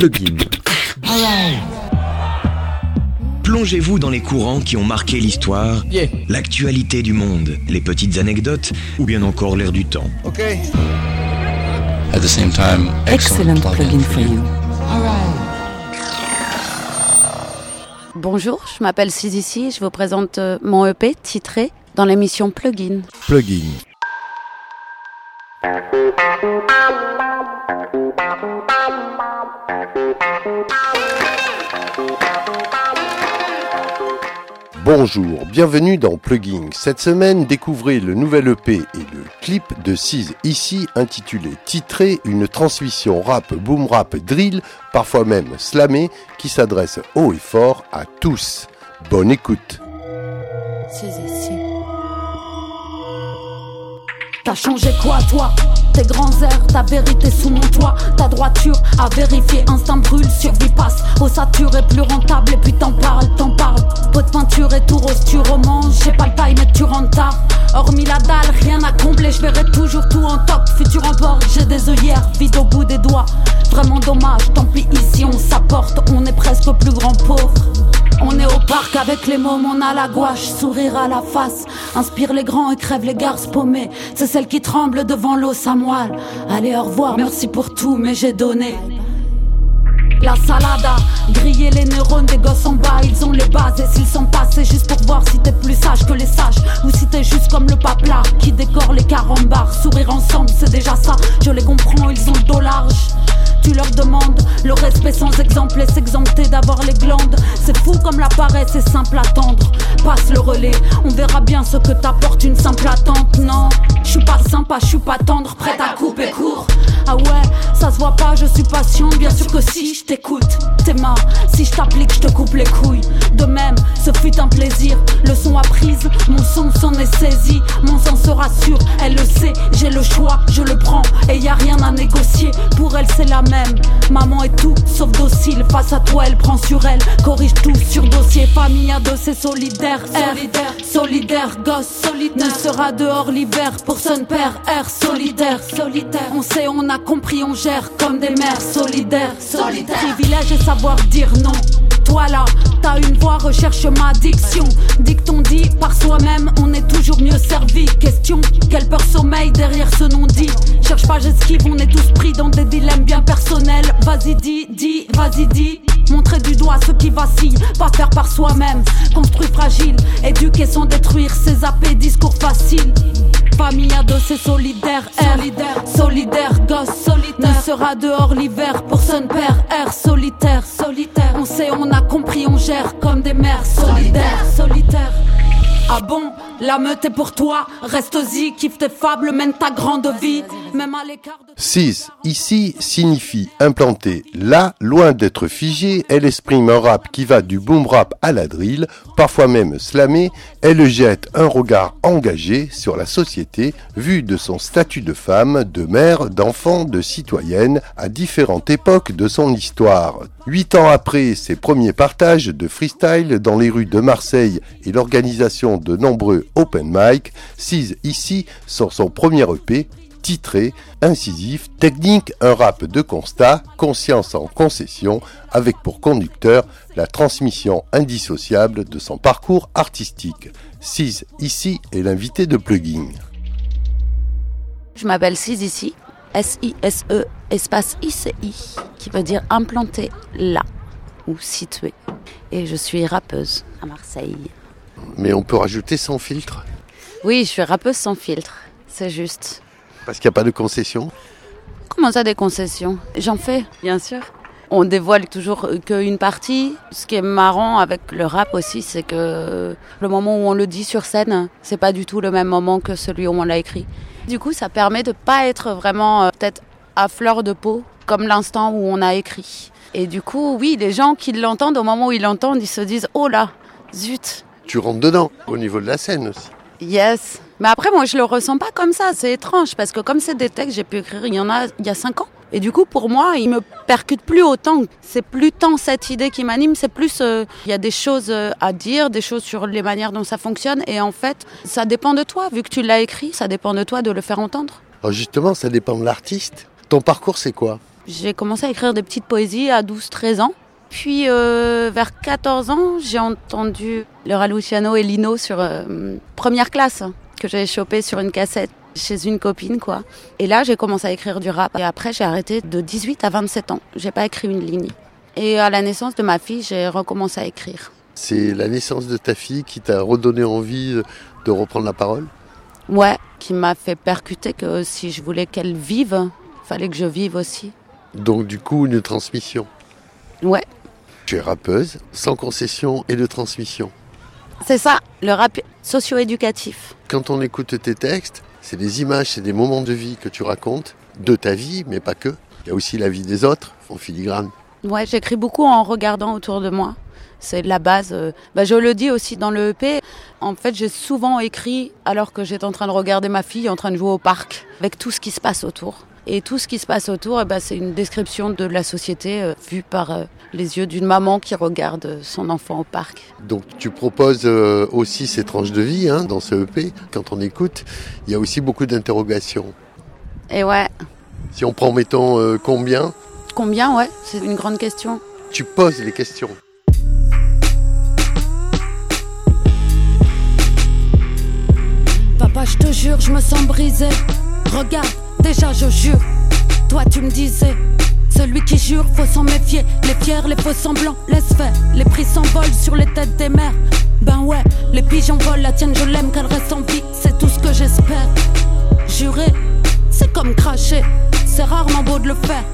Plugin. Plongez-vous dans les courants qui ont marqué l'histoire, Yeah. l'actualité du monde, les petites anecdotes ou bien encore l'air du temps. Ok. At the same time, Excellent excellent plugin for you. Bonjour, je m'appelle Sizici, je vous présente euh, mon EP titré dans l'émission Plugin. Plugin. Bonjour, bienvenue dans Plugin. Cette semaine, découvrez le nouvel EP et le clip de Cise ici intitulé Titré, une transmission rap, boom rap, drill, parfois même slamé, qui s'adresse haut et fort à tous. Bonne écoute. T'as changé quoi toi? Tes grands airs, ta vérité sous mon toit. Ta droiture à vérifier, instinct brûle, survie passe Ossature est plus rentable et puis t'en parles, t'en parles. Pot de peinture et tout rose, tu romances J'ai pas le taille mais tu rentres tard. Hormis la dalle, rien à combler, je verrai toujours tout en top. Futur en bord, j'ai des œillères, vide au bout des doigts. Vraiment dommage, tant pis ici on s'apporte. On est presque plus grand pauvre on est au parc avec les mômes, on a la gouache, sourire à la face. Inspire les grands et crève les garces paumées. C'est celle qui tremble devant l'eau, sa moelle. Allez, au revoir, merci pour tout, mais j'ai donné. La salada, griller les neurones des gosses en bas, ils ont les bases. Et s'ils sont passés juste pour voir si t'es plus sage que les sages, ou si t'es juste comme le là qui décore les carambars. Sourire ensemble, c'est déjà ça, je les comprends, ils ont le dos large. Tu leur demandes le respect sans exemple et s'exempter d'avoir les glandes. C'est fou comme la paresse, c'est simple à tendre. Passe le relais, on verra bien ce que t'apporte une simple attente. Non, je suis pas sympa, je suis pas tendre, prête à couper court. Ah ouais, ça se voit pas, je suis patient, bien sûr que si je t'écoute, t'es ma. Si je t'applique, je te coupe les couilles. De même, ce fut un plaisir. Leçon apprise, mon son s'en est saisi. Mon sang se rassure, elle le sait, j'ai le choix, je le prends. Et y a rien à négocier, pour elle c'est la même. Maman est tout sauf docile, face à toi elle prend sur elle. Corrige tout sur dossier, famille à deux, c'est solidaire. R, solidaire, gosse, solide, ne sera dehors l'hiver pour son père. R, solidaire, solitaire. On sait, on a compris, on gère comme des mères solidaires. Solitaire. Privilège et savoir dire non. Toi là, t'as une voix, recherche ma diction. Dicton dit par soi-même, on est toujours mieux servi. Question, quelle peur sommeil derrière ce non dit Cherche pas, j'esquive, on est tous pris dans des dilemmes bien personnels. Vas-y, dis, dis, vas-y, dis. Montrer du doigt ceux qui vacillent, pas faire par soi-même. Construit fragile, éduquer sans détruire, ses AP, discours facile. Famille à deux, c'est solidaire, R. solidaire, solidaire, gosse, solitaire. Ne sera dehors l'hiver pour son père, R. Solitaire, solitaire. On sait, on a compris, on gère comme des mères solidaires, solitaire. Ah bon, la meute est pour toi, reste-y, kiffe tes fables, mène ta grande vie. Même à l'écart de... 6. Ici signifie implanter là, loin d'être figé, elle exprime un rap qui va du boom rap à la drill, parfois même slamé, elle jette un regard engagé sur la société, vu de son statut de femme, de mère, d'enfant, de citoyenne, à différentes époques de son histoire. Huit ans après ses premiers partages de freestyle dans les rues de Marseille et l'organisation de nombreux open mic, Cise ici sort son premier EP titré, incisif, technique, un rap de constat, conscience en concession, avec pour conducteur la transmission indissociable de son parcours artistique. Cise ici est l'invité de Plugin. Je m'appelle Sizici, S-I-S-E, espace I-C-I, qui veut dire implanté là ou situé. Et je suis rappeuse à Marseille. Mais on peut rajouter sans filtre, Oui, je suis rappeuse sans filtre, c'est juste. parce qu'il n'y a pas de concession. Comment ça des concessions? J'en fais, bien sûr. On dévoile toujours qu'une partie. Ce qui est marrant avec le rap aussi, c'est que le moment où on le dit sur scène, c'est pas du tout le même moment que celui où on l'a écrit. Du coup, ça permet de pas être vraiment euh, peut-être à fleur de peau comme l'instant où on a écrit. Et du coup, oui, les gens qui l'entendent, au moment où ils l'entendent, ils se disent Oh là, zut, Tu rentres dedans, au niveau de la scène aussi. yes. Mais après, moi, je le ressens pas comme ça. C'est étrange parce que comme c'est des textes que j'ai pu écrire, il y en a il y a cinq ans. Et du coup, pour moi, il me percute plus autant. C'est plus tant cette idée qui m'anime, c'est plus euh, il y a des choses euh, à dire, des choses sur les manières dont ça fonctionne. Et en fait, ça dépend de toi. Vu que tu l'as écrit, ça dépend de toi de le faire entendre. Alors justement, ça dépend de l'artiste. Ton parcours, c'est quoi? J'ai commencé à écrire des petites poésies à 12-13 ans. Puis euh, vers 14 ans, j'ai entendu Laura Luciano et Lino sur euh, première classe que j'avais chopé sur une cassette chez une copine quoi. Et là, j'ai commencé à écrire du rap et après j'ai arrêté de 18 à 27 ans. J'ai pas écrit une ligne. Et à la naissance de ma fille, j'ai recommencé à écrire. C'est la naissance de ta fille qui t'a redonné envie de reprendre la parole? Ouais, qui m'a fait percuter que si je voulais qu'elle vive, fallait que je vive aussi. Donc du coup, une transmission. Ouais. Tu es rappeuse, sans concession et de transmission. C'est ça, le rap socio-éducatif. Quand on écoute tes textes, c'est des images, c'est des moments de vie que tu racontes, de ta vie, mais pas que. Il y a aussi la vie des autres, en filigrane. Ouais, j'écris beaucoup en regardant autour de moi. C'est la base. Euh, bah, je le dis aussi dans le EP. En fait, j'ai souvent écrit alors que j'étais en train de regarder ma fille en train de jouer au parc, avec tout ce qui se passe autour. Et tout ce qui se passe autour, eh ben, c'est une description de la société euh, vue par euh, les yeux d'une maman qui regarde son enfant au parc. Donc tu proposes euh, aussi ces tranches de vie hein, dans ce EP. Quand on écoute, il y a aussi beaucoup d'interrogations. Et ouais. Si on prend, mettons, combien? Combien, ouais, c'est une grande question. Tu poses les questions. Papa, je te jure, je me sens brisé. Regarde Déjà je jure, toi tu me disais celui qui jure, faut s'en méfier. Les pierres, les faux semblants, laisse faire. Les prix s'envolent sur les têtes des mères. Ben ouais, les pigeons volent, la tienne je l'aime, qu'elle reste en vie, c'est tout ce que j'espère. Jurer, c'est comme cracher, c'est rarement beau de le faire.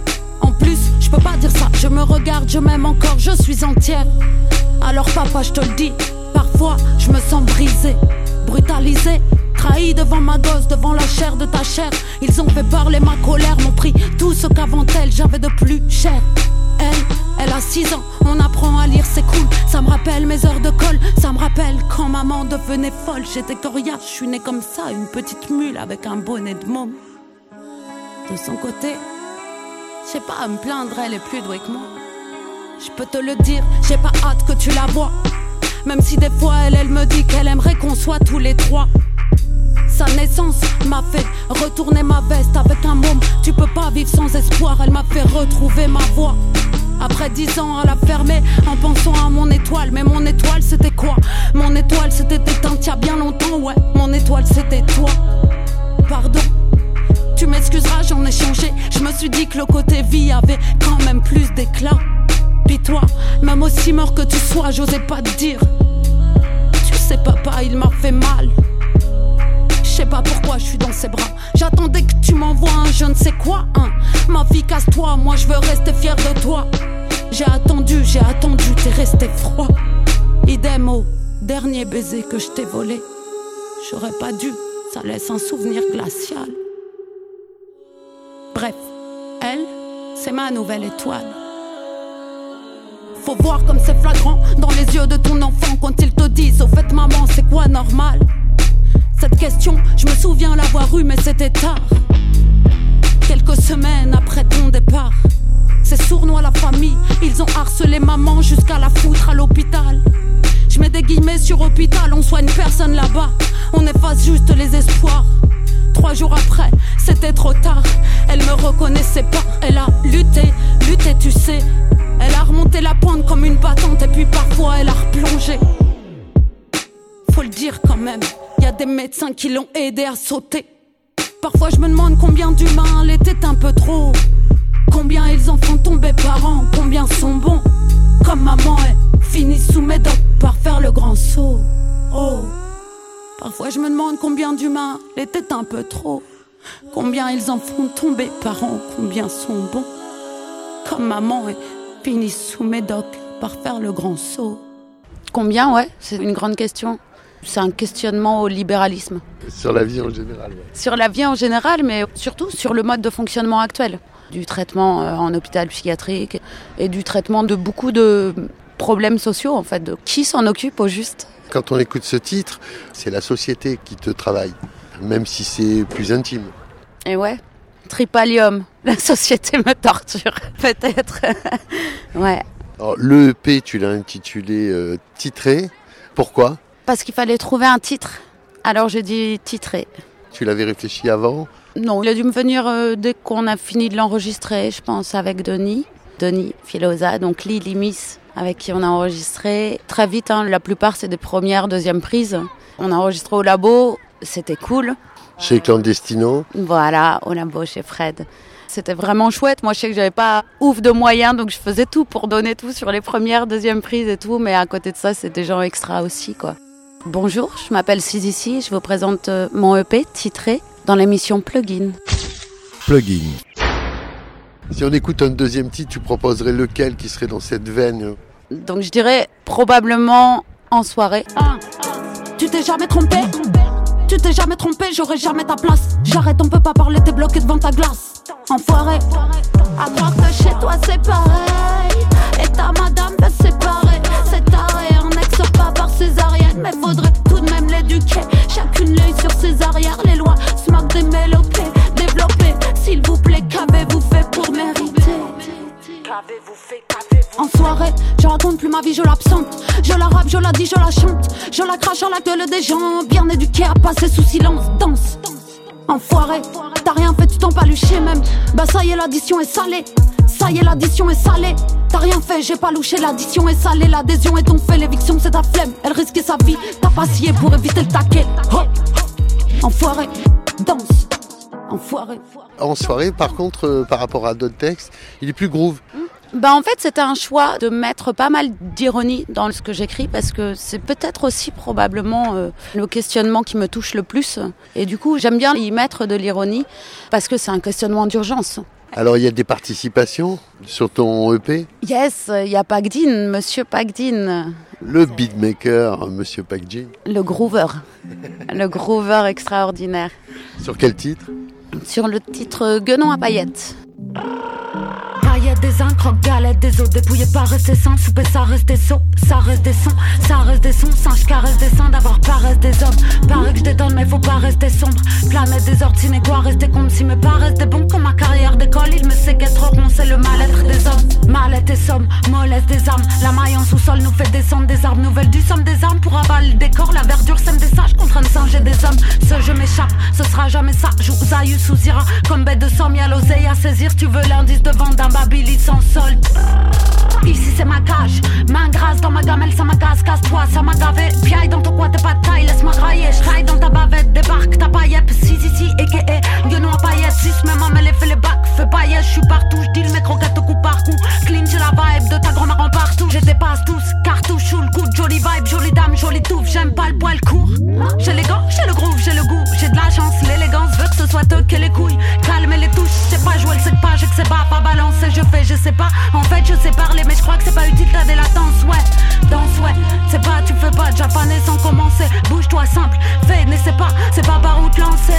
En plus, je peux pas dire ça, je me regarde, je m'aime encore, je suis entière. Alors papa, je te le dis, parfois je me sens brisée, brutalisée, Trahi devant ma gosse, devant la chair de ta chair. Ils ont fait parler ma colère, m'ont pris tout ce qu'avant elle j'avais de plus cher. Elle, elle a 6 ans, on apprend à lire, c'est cool. Ça me rappelle mes heures de colle, ça me rappelle quand maman devenait folle. J'étais coriace, je suis née comme ça, une petite mule avec un bonnet de môme. De son côté, j'ai pas à me plaindre, elle est plus douée que moi. Je peux te le dire, j'ai pas hâte que tu la vois. Même si des fois elle, elle me dit qu'elle aimerait qu'on soit tous les trois. Sa naissance m'a fait retourner ma veste avec un môme. Tu peux pas vivre sans espoir, elle m'a fait retrouver ma voix. Après dix ans à la fermer en pensant à mon étoile. Mais mon étoile c'était quoi? Mon étoile c'était éteinte il y a bien longtemps, ouais. Mon étoile c'était toi. Pardon? Tu m'excuseras, j'en ai changé. Je me suis dit que le côté vie avait quand même plus d'éclat. Puis toi, même aussi mort que tu sois, j'osais pas te dire. Tu sais, papa, il m'a fait mal. Je sais pas pourquoi je suis dans ses bras. J'attendais que tu m'envoies un je ne sais quoi. Ma fille, casse-toi, moi je veux rester fier de toi. J'ai attendu, j'ai attendu, t'es resté froid. Idem au dernier baiser que je t'ai volé. J'aurais pas dû, ça laisse un souvenir glacial. Bref, elle, c'est ma nouvelle étoile. Faut voir comme c'est flagrant dans les yeux de ton enfant quand ils te disent Au fait, maman, c'est quoi normal? Cette question, je me souviens l'avoir eue, mais c'était tard. Quelques semaines après ton départ, c'est sournois la famille. Ils ont harcelé maman jusqu'à la foutre à l'hôpital. Je mets des guillemets sur hôpital, on soigne personne là-bas. On efface juste les espoirs. Trois jours après, c'était trop tard. Elle me reconnaissait pas. Elle a lutté, lutté, tu sais. Elle a remonté la pointe comme une battante et puis parfois elle a replongé. Faut le dire quand même des médecins qui l'ont aidé à sauter. Parfois je me demande combien d'humains l'étaient un peu trop. Combien ils en font tomber par an, combien sont bons. Comme maman est finie sous mes dents par faire le grand saut. Oh. Parfois je me demande combien d'humains l'étaient un peu trop. Combien ils en font tomber par an, combien sont bons. Comme maman est finie sous mes docks par faire le grand saut. Combien, ouais, c'est une grande question c'est un questionnement au libéralisme. Sur la vie en général. Sur la vie en général, mais surtout sur le mode de fonctionnement actuel du traitement euh, en hôpital psychiatrique et du traitement de beaucoup de problèmes sociaux en fait. De qui s'en occupe au juste Quand on écoute ce titre, c'est la société qui te travaille, même si c'est plus intime. Et ouais, Tripalium, la société me torture, peut-être. ouais. le EP, tu l'as intitulé euh, Titré. Pourquoi? Parce qu'il fallait trouver un titre. Alors j'ai dit titré. Tu l'avais réfléchi avant Non, il a dû me venir euh, dès qu'on a fini de l'enregistrer, je pense, avec Denis. Denis Filosa, donc Lily Miss, avec qui on a enregistré. Très vite, hein, la plupart c'est des premières, deuxièmes prises. On a enregistré au labo, c'était cool. Chez Clandestino Voilà, au labo chez Fred. C'était vraiment chouette. Moi, je sais que j'avais pas ouf de moyens, donc je faisais tout pour donner tout sur les premières, deuxièmes prises et tout. Mais à côté de ça, c'était des gens extra aussi, quoi. Bonjour, je m'appelle Sizici. Je vous présente euh, mon EP titré dans l'émission Plugin. Plugin. Si on écoute un deuxième titre, tu proposerais lequel qui serait dans cette veine? Donc je dirais probablement en soirée. Ah, tu t'es jamais trompé? Tu t'es jamais trompé, j'aurais jamais ta place. J'arrête, on peut pas parler, t'es bloqué devant ta glace. Enfoiré. À croire que chez toi c'est pareil. Je la rappe, je la dis, je la chante. Je la crache à la gueule des gens, bien éduqués à passer sous silence. Danse, enfoiré, t'as rien fait, tu t'en paluché même. Bah ça y est, l'addition est salée. Ça y est, l'addition est salée. T'as rien fait, j'ai pas louché, l'addition est salée. L'adhésion est ton fait, l'éviction c'est ta flemme. Elle risquait sa vie, t'as pas scié pour éviter le taquet. Oh. Enfoiré, danse. Enfoiré. En soirée, par contre, euh, par rapport à d'autres textes, il est plus groove. Bah en fait c'était un choix de mettre pas mal d'ironie dans ce que j'écris parce que c'est peut-être aussi probablement euh, le questionnement qui me touche le plus et du coup j'aime bien y mettre de l'ironie parce que c'est un questionnement d'urgence. Alors il y a des participations sur ton EP Yes, il y a Pagdin, Monsieur Pagdin. Le beatmaker, Monsieur Pagdin. Le groover. le groover extraordinaire. Sur quel titre? Sur le titre Guenon à paillettes paillettes, des croque galettes, des os dépouillés, pas rester sans souper, ça reste des sauts, ça reste des sons, ça reste des sons, singe caresse des sons, d'avoir paresse des hommes. Paraît que je détonne, mais faut pas rester sombre. Planète des ordines, quoi rester comme si mes pas rester bon comme ma carrière d'école. Il me sait qu'être rond, c'est le mal-être des hommes. Mal-être et somme, mollesse des âmes. La maille en sous-sol nous fait descendre des arbres nouvelles du somme des armes pour avaler le décor. La verdure sème des sages contre un singe et des hommes. Ce je m'échappe, ce sera jamais ça. Joue Zayus sous Ira, comme bête de somme, y'a l'oseille à saisir. Tu veux l'indice de vente d'un Sans solde. Ici c'est ma cage, main grasse dans ma gamelle, ça m'agace, casse-toi, ça m'a gavé. Piaille dans ton coin, t'es pas de taille, laisse-moi grailler. J'traille dans ta bavette, débarque ta paillette. Si, si, si, et que, guenon à paillettes. Si, même ma mêlée fait les bacs, fais paillettes. J'suis partout, j'dis mes croquettes coup par coup. Clean, j'ai la vibe de ta grand-mère en partout. Je dépasse tous, cartouche sous le coup. Jolie vibe, jolie dame, jolie touffe. J'aime pas le poil court. J'ai les gants, j'ai le groove, j'ai le goût. J'ai de la chance, l'élégance veut que ce soit eux que les couilles. C'est pas jouer, le sais pas, je sais pas, pas balancer, je fais, je sais pas. En fait, je sais parler, mais je crois que c'est pas utile, t'as des latences, ouais. Danse, ouais. C'est pas, tu fais pas japonais sans commencer. Bouge-toi simple, fais, n'essaie pas, c'est pas par où te lancer.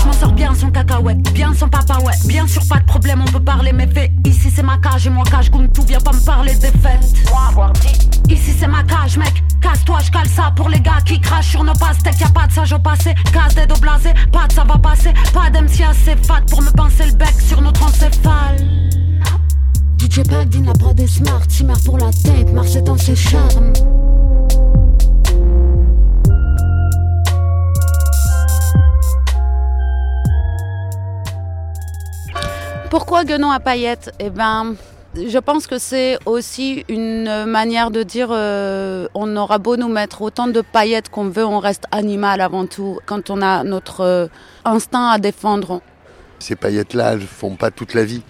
Je m'en sors bien sans cacahuète, bien sans papa, ouais. Bien sûr, pas de problème, on peut parler, mais fait. Ici, c'est ma cage et moi, cage tout, viens pas me parler des fêtes. Ici, c'est ma cage, mec. Casse-toi, je crachent sur nos pastèques. Y'a pas de sage au passé, casse des dos blasés, pas de ça va passer. Pas d'MC assez fat pour me pincer le bec sur notre encéphale. DJ Bagdin, la prod est smart, Timmer pour la tête, marche dans ses charmes. Pourquoi guenon à paillettes? Eh ben, je pense que c'est aussi une manière de dire euh, on aura beau nous mettre autant de paillettes qu'on veut, on reste animal avant tout. Quand on a notre euh, instinct à défendre. Ces paillettes-là, elles font pas toute la vie.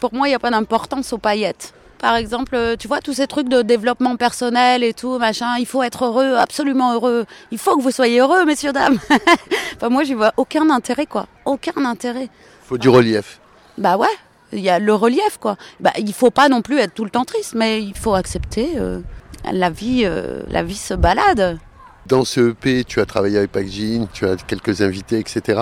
Pour moi, il n'y a pas d'importance aux paillettes. Par exemple, euh, tu vois, tous ces trucs de développement personnel et tout, machin, il faut être heureux, absolument heureux. Il faut que vous soyez heureux, messieurs, dames. enfin, moi, j'y vois aucun intérêt, quoi. Aucun intérêt. Faut du relief. Bah ouais, il y a le relief, quoi. Bah, il faut pas non plus être tout le temps triste, mais il faut accepter euh, la vie, euh, la vie se balade. Dans ce EP, tu as travaillé avec Pac Jean, tu as quelques invités, etc.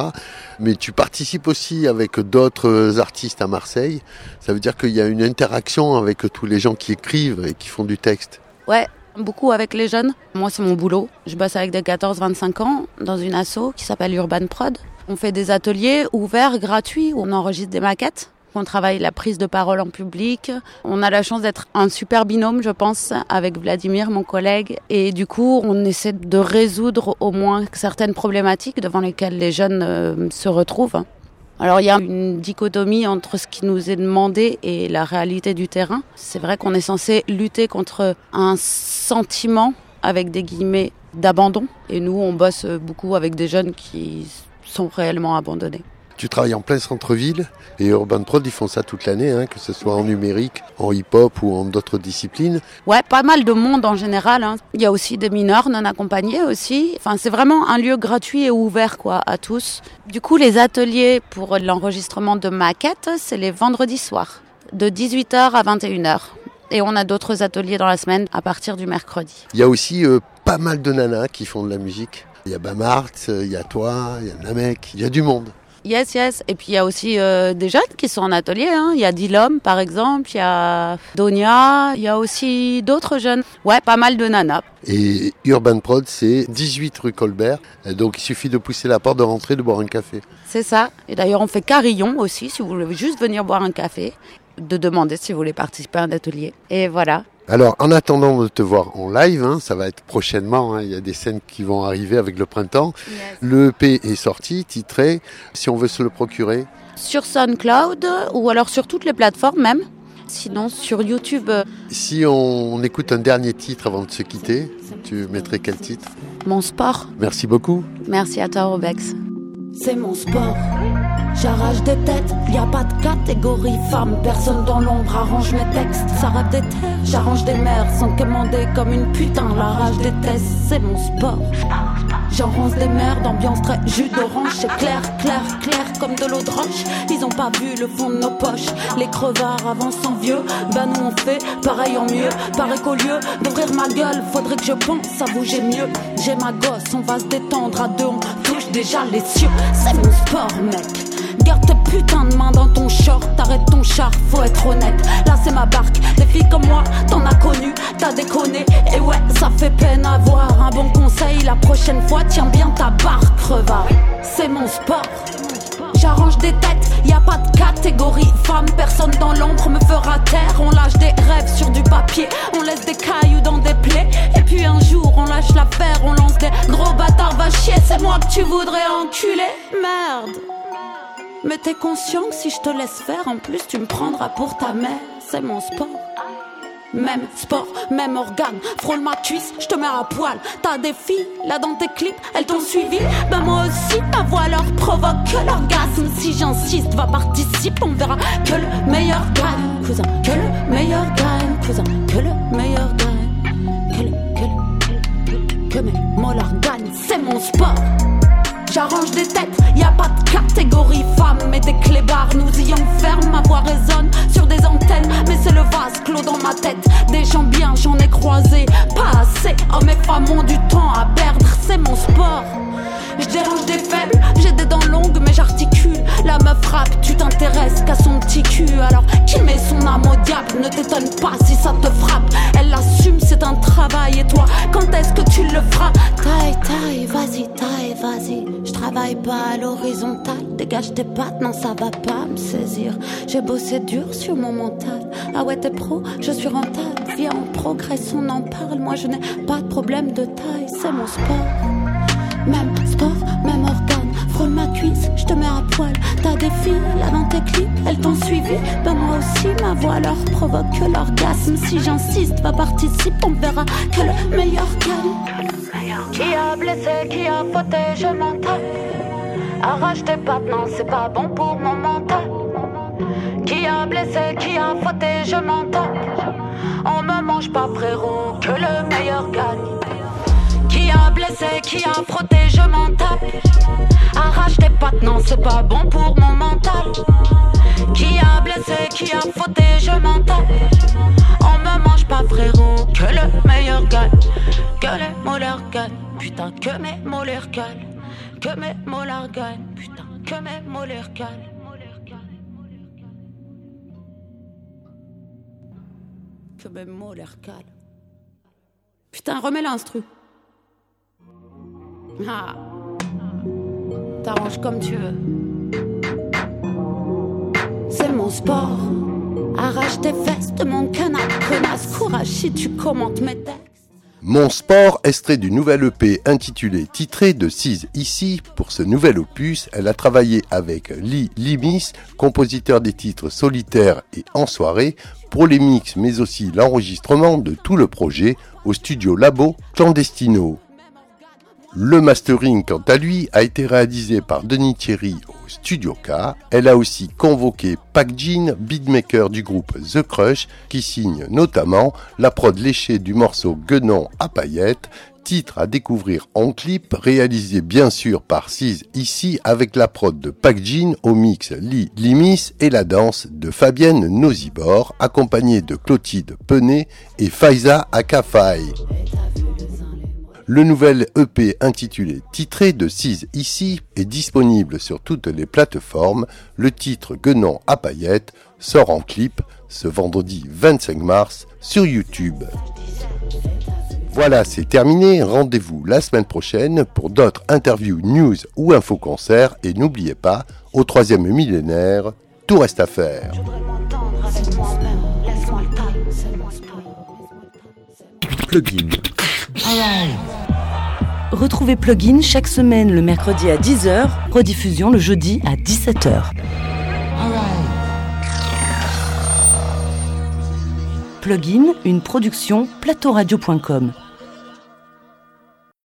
Mais tu participes aussi avec d'autres artistes à Marseille. Ça veut dire qu'il y a une interaction avec tous les gens qui écrivent et qui font du texte. Ouais, beaucoup avec les jeunes. Moi, c'est mon boulot. Je bosse avec des 14-25 ans dans une asso qui s'appelle Urban Prod. On fait des ateliers ouverts, gratuits, où on enregistre des maquettes. Qu'on travaille la prise de parole en public. On a la chance d'être un super binôme, je pense, avec Vladimir, mon collègue. Et du coup, on essaie de résoudre au moins certaines problématiques devant lesquelles les jeunes euh, se retrouvent. Alors il y a une dichotomie entre ce qui nous est demandé et la réalité du terrain. C'est vrai qu'on est censé lutter contre un sentiment avec des guillemets d'abandon et nous on bosse beaucoup avec des jeunes qui sont réellement abandonnés. Tu travailles en plein centre-ville et Urban Prod, ils font ça toute l'année, hein, que ce soit en numérique, en hip-hop ou en d'autres disciplines. Ouais, pas mal de monde en général. Hein. Il y a aussi des mineurs non accompagnés aussi. Enfin, c'est vraiment un lieu gratuit et ouvert quoi à tous. Du coup, les ateliers pour l'enregistrement de maquettes, c'est les vendredis soirs, de 18h à 21h. Et on a d'autres ateliers dans la semaine à partir du mercredi. Il y a aussi euh, pas mal de nanas qui font de la musique. Il y a Bamart, il y a toi, il y a Namek, il y a du monde. Yes, yes. Et puis il y a aussi euh, des jeunes qui sont en atelier. Hein. Il y a Dilom, par exemple. Il y a Donia. Il y a aussi d'autres jeunes. Ouais, pas mal de nanas. Et Urban Prod, c'est 18 rue Colbert. Donc il suffit de pousser la porte, de rentrer, de boire un café. C'est ça. Et d'ailleurs, on fait carillon aussi, si vous voulez juste venir boire un café. De demander si vous voulez participer à un atelier. Et voilà. Alors, en attendant de te voir en live, hein, ça va être prochainement, hein, il y a des scènes qui vont arriver avec le printemps. Le EP est sorti, titré, si on veut se le procurer. Sur SoundCloud ou alors sur toutes les plateformes même. Sinon, sur YouTube. Si on, écoute un dernier titre avant de se quitter, tu mettrais quel titre? Mon sport. Merci beaucoup. Merci à toi, Robex. C'est mon sport. J'arrache des têtes, y a pas de catégorie femme. Personne dans l'ombre arrange mes textes. Ça des terres, j'arrange des mers sans commander comme une putain. La rage des tests, c'est mon sport. J'enronce des mers d'ambiance très jus d'orange. C'est clair, clair, clair comme de l'eau de roche. Ils ont pas vu le fond de nos poches. Les crevards avancent en vieux. Bah nous on fait pareil en mieux. Pareil qu'au lieu d'ouvrir ma gueule, faudrait que je pense à bouger mieux. J'ai ma gosse, on va se détendre à deux. On touche déjà les cieux. C'est mon sport, mec. Garde tes putains de mains dans ton short, t'arrêtes ton char, faut être honnête. Là c'est ma barque, des filles comme moi, t'en as connu, t'as déconné. Et ouais, ça fait peine à voir. Un bon conseil la prochaine fois, tiens bien ta barque, crevard. C'est mon sport. J'arrange des têtes, y a pas de catégorie femme, personne dans l'ombre me fera taire. On lâche des rêves sur du papier, on laisse des cailloux dans des plaies. Et puis un jour on lâche l'affaire, on lance des gros bâtards, va chier, c'est moi que tu voudrais enculer. Merde. Mais t'es conscient que si je te laisse faire, en plus tu me prendras pour ta mère. C'est mon sport. Même sport, même organe. Frôle ma cuisse, je te mets à poil. T'as des filles là dans tes clips, elles t'ont suivi. Ben moi aussi, ma voix leur provoque l'orgasme. Si j'insiste, va participer, on verra que le meilleur gagne. Cousin, que le meilleur gagne. Cousin, que le meilleur gagne. Que le, que le, que, mes molars gagnent. C'est mon sport. J'arrange des têtes, y a pas de catégorie femme, mais des clébards nous y enferment. Ma voix résonne sur des antennes, mais c'est le vase pas assez. Hommes et femmes ont du temps à perdre, c'est mon sport. Je dérange des faibles, j'ai des dents longues mais j'articule. La meuf frappe, tu t'intéresses qu'à son petit cul. Alors qui met son âme au diable? Ne t'étonne pas si ça te frappe. Elle l'assume, c'est un travail. Et toi, quand est-ce que tu le feras Taille, taille, vas-y, taille, vas-y. Je travaille pas à l'horizontale. Dégage tes pattes, non, ça va pas me saisir. J'ai bossé dur sur mon mental. Ah ouais, t'es pro, je suis rentable. Viens, on progresse, on en parle. Moi, je n'ai pas de problème de taille, c'est mon sport. Même sport, même organe. Frôle ma cuisse, je te mets à poil. T'as des filles dans tes clips, elles t'ont suivi. Ben moi aussi, ma voix leur provoque l'orgasme. Si j'insiste, va participer, on verra que le meilleur gagne. Qui a blessé, qui a fauté, je m'entends. Arrache tes pattes, non, c'est pas bon pour mon mental. Qui a blessé, qui a fauté, je m'entends. On me mange pas, frérot, que le meilleur gagne. Qui a blessé, qui a frotté, je m'en tape. Arrache tes pattes, non, c'est pas bon pour mon mental. Qui a blessé, qui a frotté, je m'en tape. On me mange pas, frérot, que le meilleur gagne. Que les molaires gagnent, putain, que mes molaires gagnent. Que mes molaires gagnent, putain, que mes molaires gagnent. Que mes molaires gagnent. Putain, remets l'instru. Ah. T'arranges comme tu veux. C'est mon sport. Arrache tes fesses de mon canapé, connasse, courage si tu commentes mes textes. Mon sport, extrait du nouvel EP intitulé Titré de 6 ici. Pour ce nouvel opus, elle a travaillé avec Lee Limis, compositeur des titres solitaires et en soirée, pour les mix mais aussi l'enregistrement de tout le projet au studio Labo Clandestino. Le mastering, quant à lui, a été réalisé par Denis Thierry au Studio K. Elle a aussi convoqué Pac Jean, beatmaker du groupe The Crush, qui signe notamment la prod léchée du morceau Guenon à paillettes, titre à découvrir en clip, réalisé bien sûr par Cise ici avec la prod de Pac Jean au mix Lee Limis et la danse de Fabienne Nozibor, accompagnée de Clotilde Penet et Faiza Akafai. Le nouvel EP intitulé Titré de 6 ici est disponible sur toutes les plateformes. Le titre Guenon à paillettes sort en clip ce vendredi 25 mars sur YouTube. Voilà, c'est terminé. Rendez-vous la semaine prochaine pour d'autres interviews, news ou info-concerts. Et n'oubliez pas, au troisième millénaire, tout reste à faire. Plugin. Retrouvez Plugin chaque semaine le mercredi à 10h, rediffusion le jeudi à 17h. Plugin, une production plateauradio.com.